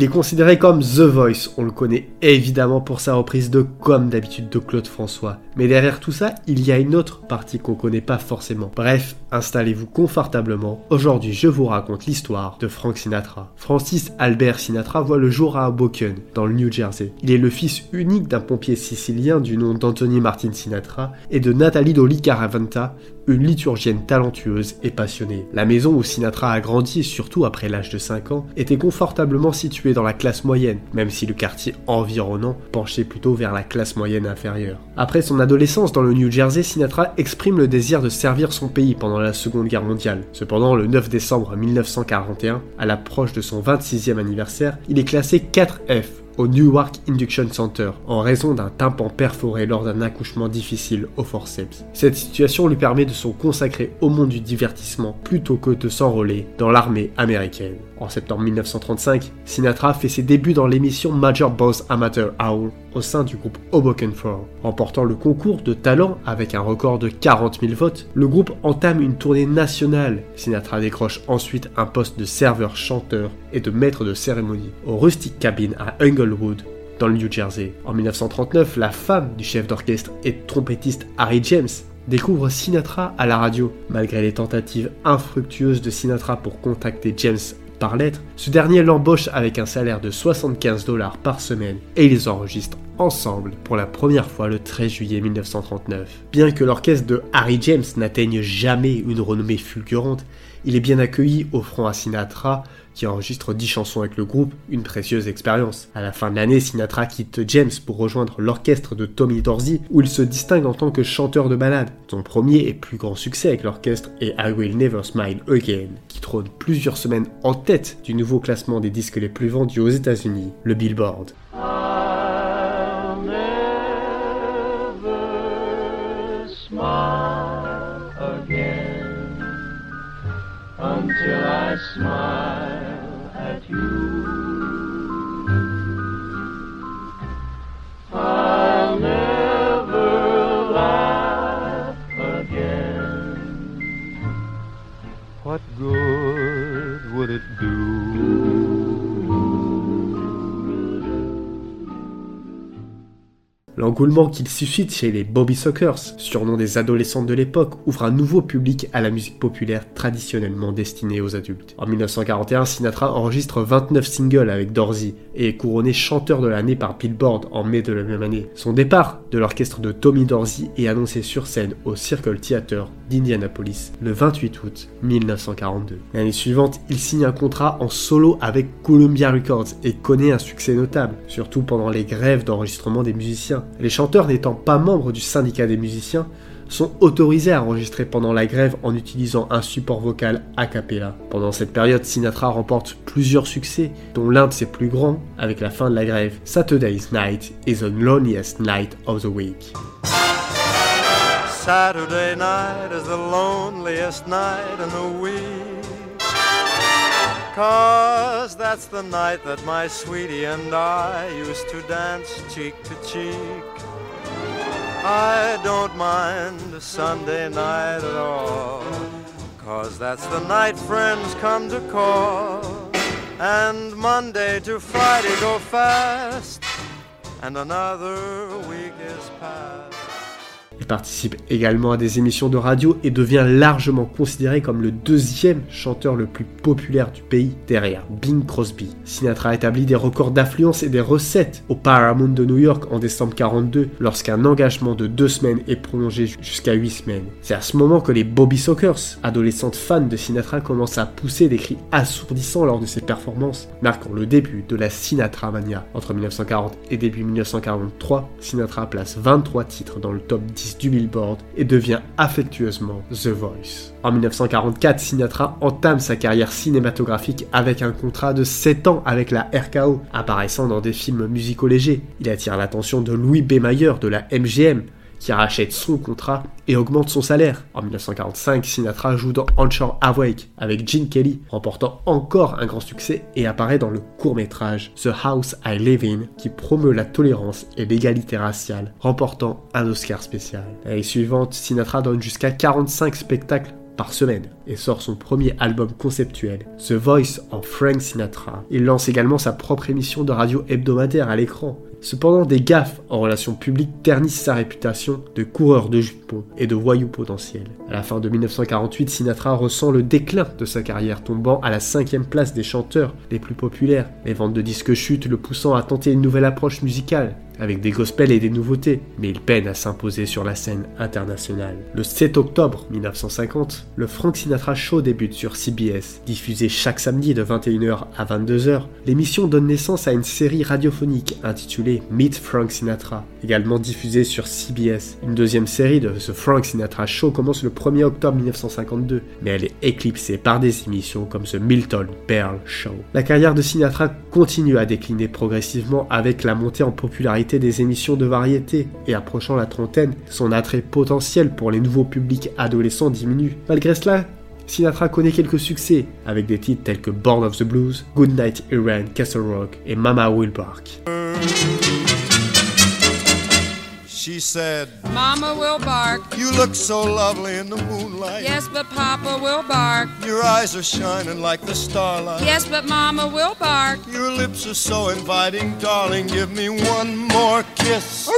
Il est considéré comme The Voice, on le connaît évidemment pour sa reprise de Comme d'habitude de Claude François. Mais derrière tout ça, il y a une autre partie qu'on connaît pas forcément. Bref, installez-vous confortablement. Aujourd'hui, je vous raconte l'histoire de Frank Sinatra. Francis Albert Sinatra voit le jour à Hoboken, dans le New Jersey. Il est le fils unique d'un pompier sicilien du nom d'Anthony Martin Sinatra et de Nathalie Dolly Caravanta, liturgienne talentueuse et passionnée. La maison où Sinatra a grandi, surtout après l'âge de 5 ans, était confortablement située dans la classe moyenne, même si le quartier environnant penchait plutôt vers la classe moyenne inférieure. Après son adolescence dans le New Jersey, Sinatra exprime le désir de servir son pays pendant la Seconde Guerre mondiale. Cependant, le 9 décembre 1941, à l'approche de son 26e anniversaire, il est classé 4F au Newark Induction Center en raison d'un tympan perforé lors d'un accouchement difficile au forceps. Cette situation lui permet de se consacrer au monde du divertissement plutôt que de s'enrôler dans l'armée américaine. En septembre 1935, Sinatra fait ses débuts dans l'émission Major Boss Amateur Hour au sein du groupe Hoboken 4. Remportant le concours de talent avec un record de 40 000 votes, le groupe entame une tournée nationale. Sinatra décroche ensuite un poste de serveur-chanteur et de maître de cérémonie au Rustic Cabin à Englewood, dans le New Jersey. En 1939, la femme du chef d'orchestre et trompettiste Harry James découvre Sinatra à la radio. Malgré les tentatives infructueuses de Sinatra pour contacter James par lettre, ce dernier l'embauche avec un salaire de 75 dollars par semaine et ils enregistrent ensemble pour la première fois le 13 juillet 1939. Bien que l'orchestre de Harry James n'atteigne jamais une renommée fulgurante, il est bien accueilli offrant à Sinatra qui enregistre 10 chansons avec le groupe, une précieuse expérience. À la fin de l'année, Sinatra quitte James pour rejoindre l'orchestre de Tommy Dorsey, où il se distingue en tant que chanteur de ballade. Son premier et plus grand succès avec l'orchestre est I Will Never Smile Again, qui trône plusieurs semaines en tête du nouveau classement des disques les plus vendus aux États-Unis, le Billboard. smile at you. L'engouement qu'il suscite chez les Bobby Sockers, surnom des adolescentes de l'époque, ouvre un nouveau public à la musique populaire traditionnellement destinée aux adultes. En 1941, Sinatra enregistre 29 singles avec Dorsey et est couronné chanteur de l'année par Billboard en mai de la même année. Son départ de l'orchestre de Tommy Dorsey est annoncé sur scène au Circle Theater d'Indianapolis le 28 août 1942. L'année suivante, il signe un contrat en solo avec Columbia Records et connaît un succès notable, surtout pendant les grèves d'enregistrement des musiciens. Les chanteurs n'étant pas membres du syndicat des musiciens sont autorisés à enregistrer pendant la grève en utilisant un support vocal a cappella. Pendant cette période, Sinatra remporte plusieurs succès, dont l'un de ses plus grands avec la fin de la grève. Saturday's Night is the loneliest night of the week. Saturday night is the loneliest night in the week. Cause that's the night that my sweetie and I used to dance cheek to cheek. I don't mind Sunday night at all. Cause that's the night friends come to call. And Monday to Friday go fast. And another week is past. Participe également à des émissions de radio et devient largement considéré comme le deuxième chanteur le plus populaire du pays derrière Bing Crosby. Sinatra établit des records d'affluence et des recettes au Paramount de New York en décembre 42 lorsqu'un engagement de deux semaines est prolongé jusqu'à huit semaines. C'est à ce moment que les Bobby Sockers, adolescentes fans de Sinatra, commencent à pousser des cris assourdissants lors de ses performances, marquant le début de la Sinatra Mania. Entre 1940 et début 1943, Sinatra place 23 titres dans le top 10 du Billboard et devient affectueusement The Voice. En 1944, Sinatra entame sa carrière cinématographique avec un contrat de 7 ans avec la RKO, apparaissant dans des films musicaux légers. Il attire l'attention de Louis B. Mayer de la MGM, qui rachète son contrat et augmente son salaire. En 1945, Sinatra joue dans Onshore Awake avec Gene Kelly, remportant encore un grand succès et apparaît dans le court-métrage The House I Live In qui promeut la tolérance et l'égalité raciale, remportant un Oscar spécial. L'année suivante, Sinatra donne jusqu'à 45 spectacles par semaine et sort son premier album conceptuel, The Voice of Frank Sinatra. Il lance également sa propre émission de radio hebdomadaire à l'écran, Cependant, des gaffes en relations publiques ternissent sa réputation de coureur de jupons et de voyou potentiel. À la fin de 1948, Sinatra ressent le déclin de sa carrière, tombant à la cinquième place des chanteurs les plus populaires. Les ventes de disques chutent, le poussant à tenter une nouvelle approche musicale avec des gospels et des nouveautés, mais il peine à s'imposer sur la scène internationale. Le 7 octobre 1950, le Frank Sinatra Show débute sur CBS. Diffusé chaque samedi de 21h à 22h, l'émission donne naissance à une série radiophonique intitulée Meet Frank Sinatra, également diffusée sur CBS. Une deuxième série de The Frank Sinatra Show commence le 1er octobre 1952, mais elle est éclipsée par des émissions comme The Milton Berle Show. La carrière de Sinatra continue à décliner progressivement avec la montée en popularité des émissions de variété et approchant la trentaine, son attrait potentiel pour les nouveaux publics adolescents diminue. Malgré cela, Sinatra connaît quelques succès avec des titres tels que Born of the Blues, Good Night Iran, Castle Rock et Mama Will Bark. She said, Mama will bark. You look so lovely in the moonlight. Yes, but Papa will bark. Your eyes are shining like the starlight. Yes, but Mama will bark. Your lips are so inviting, darling. Give me one more kiss.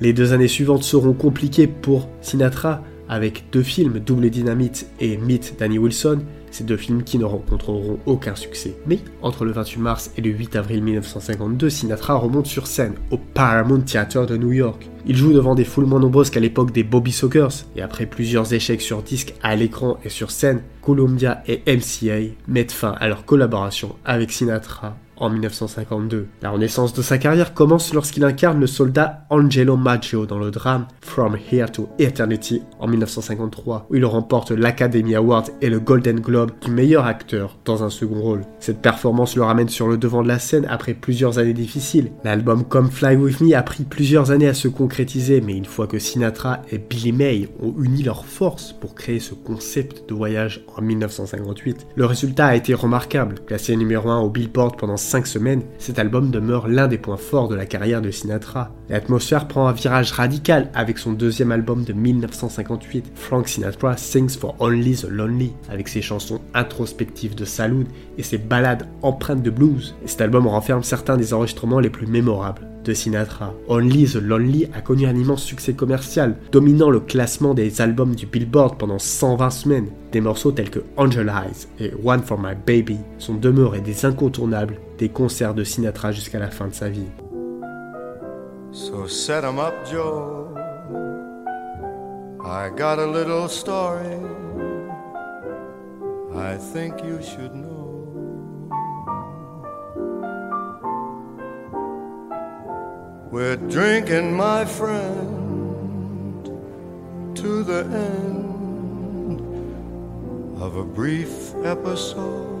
Les deux années suivantes seront compliquées pour Sinatra avec deux films, Double Dynamite et Meet Danny Wilson, ces deux films qui ne rencontreront aucun succès. Mais entre le 28 mars et le 8 avril 1952, Sinatra remonte sur scène au Paramount Theater de New York. Il joue devant des foules moins nombreuses qu'à l'époque des Bobby Sockers, et après plusieurs échecs sur disque à l'écran et sur scène, Columbia et MCA mettent fin à leur collaboration avec Sinatra en 1952. La renaissance de sa carrière commence lorsqu'il incarne le soldat Angelo Maggio dans le drame From Here to Eternity en 1953, où il remporte l'Academy Award et le Golden Globe du meilleur acteur dans un second rôle. Cette performance le ramène sur le devant de la scène après plusieurs années difficiles. L'album Come Fly With Me a pris plusieurs années à se concrétiser, mais une fois que Sinatra et Billy May ont uni leurs forces pour créer ce concept de voyage en 1958, le résultat a été remarquable. Classé numéro 1 au Billboard pendant 5 semaines, cet album demeure l'un des points forts de la carrière de Sinatra. L'atmosphère prend un virage radical avec son deuxième album de 1958, Frank Sinatra Sings for Only the Lonely, avec ses chansons introspectives de saloon et ses ballades empreintes de blues. Et cet album renferme certains des enregistrements les plus mémorables de Sinatra. Only the Lonely a connu un immense succès commercial, dominant le classement des albums du Billboard pendant 120 semaines. Des morceaux tels que Angel Eyes et One for My Baby sont demeurés des incontournables des concerts de Sinatra jusqu'à la fin de sa vie. So set 'em up, Joe. I got a little story I think you should know. We're drinking, my friend, to the end of a brief episode.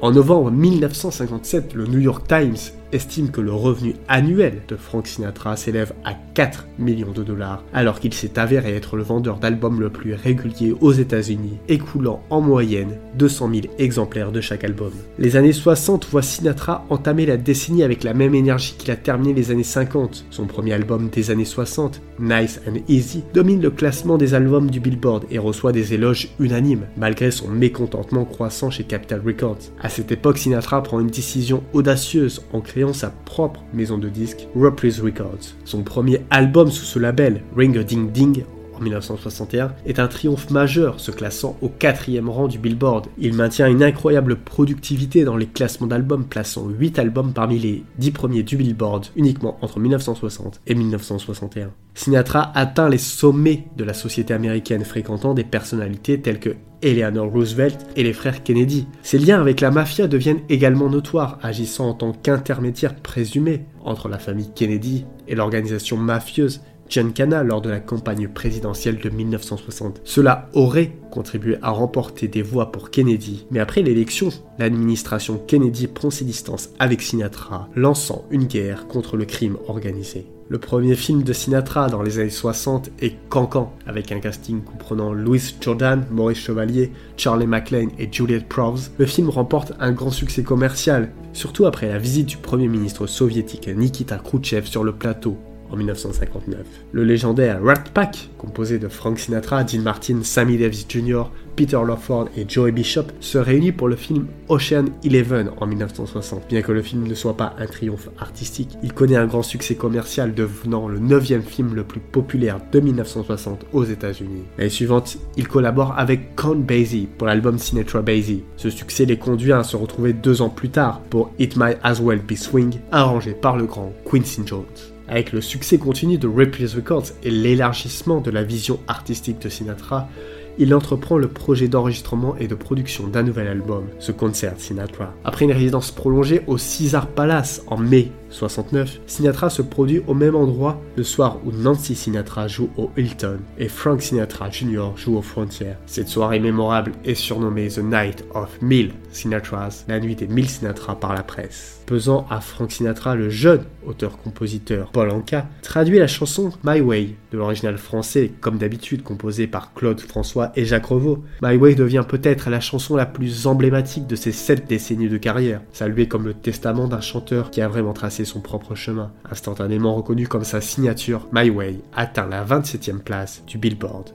En novembre 1957, le New York Times estime que le revenu annuel de Frank Sinatra s'élève à 4 millions de dollars, alors qu'il s'est avéré être le vendeur d'albums le plus régulier aux États-Unis, écoulant en moyenne 200 000 exemplaires de chaque album. Les années 60 voient Sinatra entamer la décennie avec la même énergie qu'il a terminé les années 50. Son premier album des années 60, Nice and Easy, domine le classement des albums du Billboard et reçoit des éloges unanimes, malgré son mécontentement croissant chez Capitol Records. À cette époque, Sinatra prend une décision audacieuse en créant sa propre maison de disques, Reprise Records. Son premier album sous ce label, Ring Ding Ding, en 1961, est un triomphe majeur, se classant au quatrième rang du Billboard. Il maintient une incroyable productivité dans les classements d'albums, plaçant 8 albums parmi les 10 premiers du Billboard uniquement entre 1960 et 1961. Sinatra atteint les sommets de la société américaine, fréquentant des personnalités telles que Eleanor Roosevelt et les frères Kennedy. Ses liens avec la mafia deviennent également notoires, agissant en tant qu'intermédiaire présumé entre la famille Kennedy et l'organisation mafieuse Giancana lors de la campagne présidentielle de 1960. Cela aurait contribué à remporter des voix pour Kennedy, mais après l'élection, l'administration Kennedy prend ses distances avec Sinatra, lançant une guerre contre le crime organisé. Le premier film de Sinatra dans les années 60 est Cancan, avec un casting comprenant Louis Jordan, Maurice Chevalier, Charlie MacLaine et Juliette Prowse. Le film remporte un grand succès commercial, surtout après la visite du premier ministre soviétique Nikita Khrouchtchev sur le plateau en 1959. Le légendaire Rat Pack, composé de Frank Sinatra, Dean Martin, Sammy Davis Jr., Peter Lawford et Joey Bishop, se réunit pour le film Ocean Eleven en 1960. Bien que le film ne soit pas un triomphe artistique, il connaît un grand succès commercial devenant le neuvième film le plus populaire de 1960 aux États-Unis. L'année suivante, il collabore avec Count Basie pour l'album Sinatra Basie. Ce succès les conduit à se retrouver deux ans plus tard pour It Might As Well Be Swing, arrangé par le grand Quincy Jones. Avec le succès continu de Ripley's Records et l'élargissement de la vision artistique de Sinatra, il entreprend le projet d'enregistrement et de production d'un nouvel album, ce Concert Sinatra. Après une résidence prolongée au Caesar Palace en mai 69, Sinatra se produit au même endroit le soir où Nancy Sinatra joue au Hilton et Frank Sinatra Jr. joue au Frontier. Cette soirée mémorable est surnommée The Night of Mille Sinatras, la nuit des mille Sinatra par la presse. Pesant à Frank Sinatra, le jeune auteur-compositeur Paul Anka traduit la chanson My Way de l'original français, comme d'habitude composée par Claude François et Jacques Revaux. My Way devient peut-être la chanson la plus emblématique de ces sept décennies de carrière, saluée comme le testament d'un chanteur qui a vraiment tracé son propre chemin. Instantanément reconnu comme sa signature, My Way atteint la 27e place du Billboard.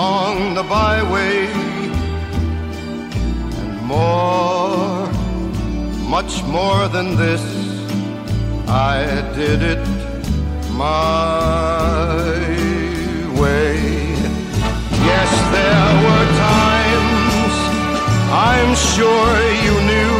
along the byway and more, much more than this. I did it my way. Yes, there were times I'm sure you knew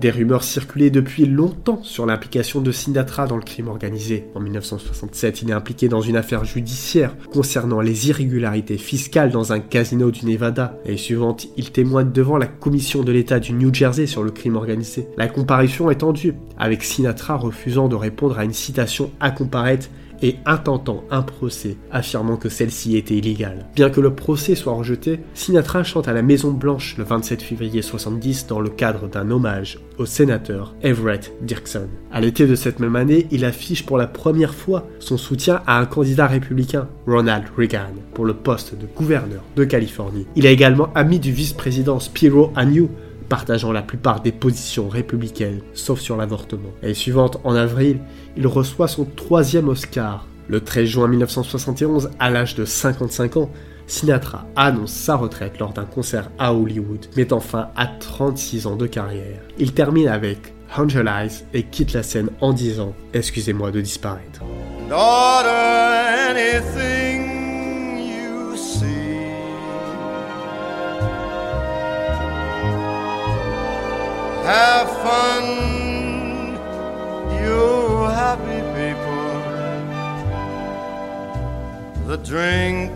Des rumeurs circulaient depuis longtemps sur l'implication de Sinatra dans le crime organisé. En 1967, il est impliqué dans une affaire judiciaire concernant les irrégularités fiscales dans un casino du Nevada. L'année suivante, il témoigne devant la commission de l'État du New Jersey sur le crime organisé. La comparution est tendue, avec Sinatra refusant de répondre à une citation à comparaître et intentant un procès, affirmant que celle-ci était illégale. Bien que le procès soit rejeté, Sinatra chante à la Maison Blanche le 27 février 70 dans le cadre d'un hommage au sénateur Everett Dirksen. À l'été de cette même année, il affiche pour la première fois son soutien à un candidat républicain, Ronald Reagan, pour le poste de gouverneur de Californie. Il est également ami du vice-président Spiro Agnew, partageant la plupart des positions républicaines, sauf sur l'avortement. L'année suivante, en avril, il reçoit son troisième Oscar. Le 13 juin 1971, à l'âge de 55 ans, Sinatra annonce sa retraite lors d'un concert à Hollywood, mettant fin à 36 ans de carrière. Il termine avec Angel Eyes et quitte la scène en disant Excusez-moi de disparaître. Have fun, you happy people. The drink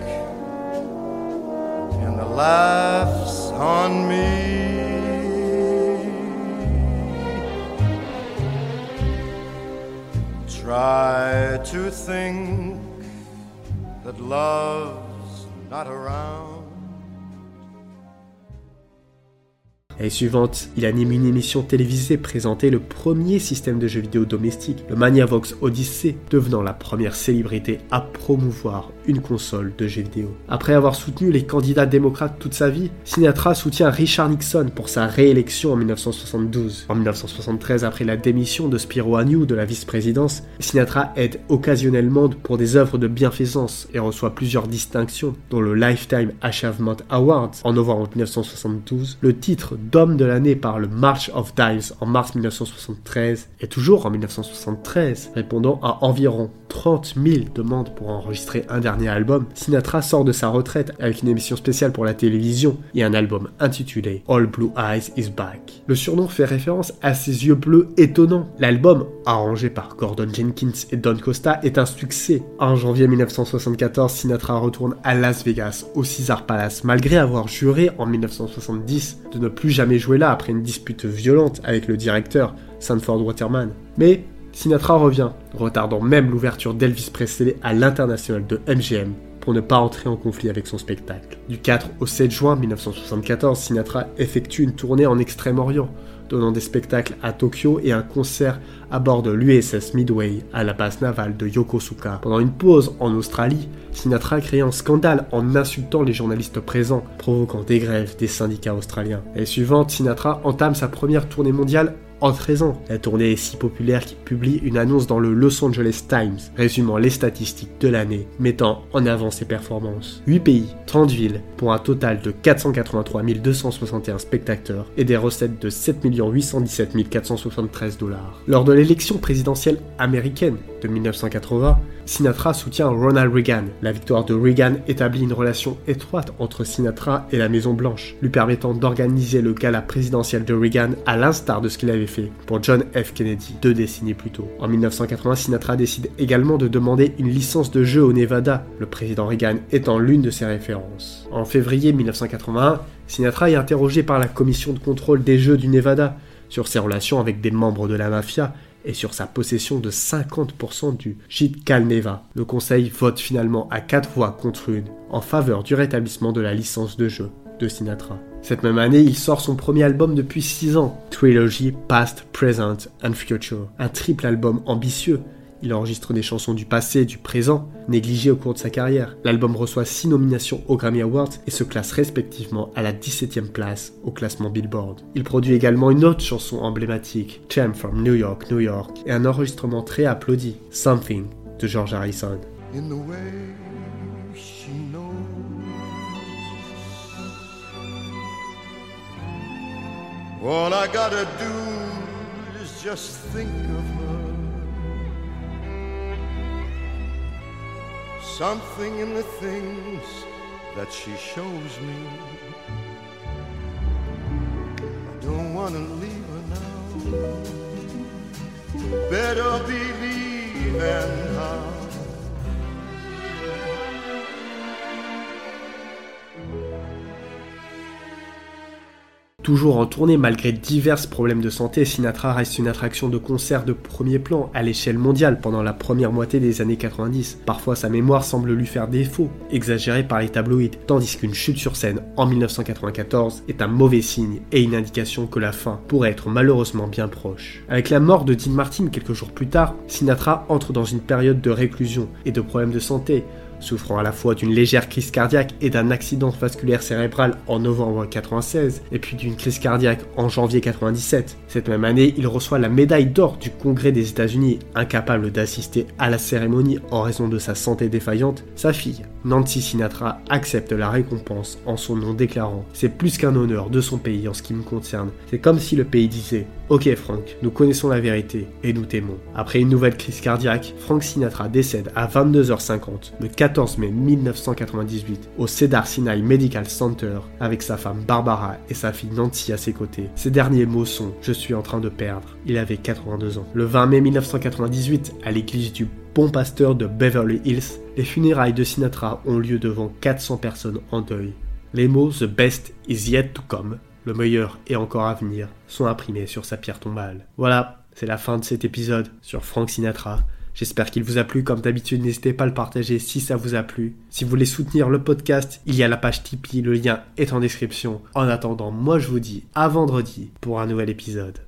and the laughs on me. Try to think that love's not around. L'année suivante, il anime une émission télévisée présentait le premier système de jeux vidéo domestique, le Maniavox Odyssey, devenant la première célébrité à promouvoir une console de jeux vidéo. Après avoir soutenu les candidats démocrates toute sa vie, Sinatra soutient Richard Nixon pour sa réélection en 1972. En 1973, après la démission de Spiro Agnew de la vice-présidence, Sinatra aide occasionnellement pour des œuvres de bienfaisance et reçoit plusieurs distinctions, dont le Lifetime Achievement Award en novembre 1972, le titre d'homme de l'année par le March of Dimes en mars 1973 et toujours en 1973, répondant à environ 30 000 demandes pour enregistrer un dernier album, Sinatra sort de sa retraite avec une émission spéciale pour la télévision et un album intitulé All Blue Eyes Is Back. Le surnom fait référence à ses yeux bleus étonnants. L'album, arrangé par Gordon Jenkins et Don Costa, est un succès. En janvier 1974, Sinatra retourne à Las Vegas, au Caesar Palace, malgré avoir juré en 1970 de ne plus jamais jouer là après une dispute violente avec le directeur Sanford Waterman. Mais Sinatra revient, retardant même l'ouverture d'Elvis Presley à l'international de MGM pour ne pas entrer en conflit avec son spectacle. Du 4 au 7 juin 1974, Sinatra effectue une tournée en Extrême-Orient, donnant des spectacles à Tokyo et un concert à bord de l'USS Midway à la base navale de Yokosuka. Pendant une pause en Australie, Sinatra crée un scandale en insultant les journalistes présents, provoquant des grèves des syndicats australiens. L'année suivante, Sinatra entame sa première tournée mondiale en 13 ans. La tournée est si populaire qu'il publie une annonce dans le Los Angeles Times, résumant les statistiques de l'année, mettant en avant ses performances. 8 pays, 30 villes, pour un total de 483 261 spectateurs et des recettes de 7 817 473 dollars. Lors de l'élection présidentielle américaine de 1980, Sinatra soutient Ronald Reagan. La victoire de Reagan établit une relation étroite entre Sinatra et la Maison Blanche, lui permettant d'organiser le gala présidentiel de Reagan à l'instar de ce qu'il avait fait pour John F. Kennedy deux décennies plus tôt. En 1980, Sinatra décide également de demander une licence de jeu au Nevada, le président Reagan étant l'une de ses références. En février 1981, Sinatra est interrogé par la commission de contrôle des jeux du Nevada sur ses relations avec des membres de la mafia et sur sa possession de 50% du gîte Calneva. Le conseil vote finalement à 4 voix contre une en faveur du rétablissement de la licence de jeu de Sinatra. Cette même année, il sort son premier album depuis 6 ans, Trilogy Past, Present and Future, un triple album ambitieux il enregistre des chansons du passé et du présent, négligées au cours de sa carrière. L'album reçoit 6 nominations aux Grammy Awards et se classe respectivement à la 17e place au classement Billboard. Il produit également une autre chanson emblématique, Cham from New York, New York, et un enregistrement très applaudi, Something, de George Harrison. All I gotta do is just think of her. something in the things that she shows me. I don't wanna leave her now. Better believe and Toujours en tournée malgré divers problèmes de santé, Sinatra reste une attraction de concert de premier plan à l'échelle mondiale pendant la première moitié des années 90. Parfois sa mémoire semble lui faire défaut, exagérée par les tabloïds, tandis qu'une chute sur scène en 1994 est un mauvais signe et une indication que la fin pourrait être malheureusement bien proche. Avec la mort de Dean Martin quelques jours plus tard, Sinatra entre dans une période de réclusion et de problèmes de santé, souffrant à la fois d'une légère crise cardiaque et d'un accident vasculaire cérébral en novembre 1996, et puis d'une crise cardiaque en janvier 97. Cette même année, il reçoit la médaille d'or du Congrès des États-Unis, incapable d'assister à la cérémonie en raison de sa santé défaillante. Sa fille, Nancy Sinatra, accepte la récompense en son nom déclarant C'est plus qu'un honneur de son pays en ce qui me concerne. C'est comme si le pays disait Ok Frank, nous connaissons la vérité et nous t'aimons. Après une nouvelle crise cardiaque, Frank Sinatra décède à 22h50 le 14 mai 1998 au Cedar Sinai Medical Center avec sa femme Barbara et sa fille Nancy à ses côtés. Ses derniers mots sont Je suis en train de perdre. Il avait 82 ans. Le 20 mai 1998, à l'église du Bon Pasteur de Beverly Hills, les funérailles de Sinatra ont lieu devant 400 personnes en deuil. Les mots The best is yet to come le meilleur est encore à venir, sont imprimés sur sa pierre tombale. Voilà, c'est la fin de cet épisode sur Frank Sinatra. J'espère qu'il vous a plu. Comme d'habitude, n'hésitez pas à le partager si ça vous a plu. Si vous voulez soutenir le podcast, il y a la page Tipeee. Le lien est en description. En attendant, moi je vous dis à vendredi pour un nouvel épisode.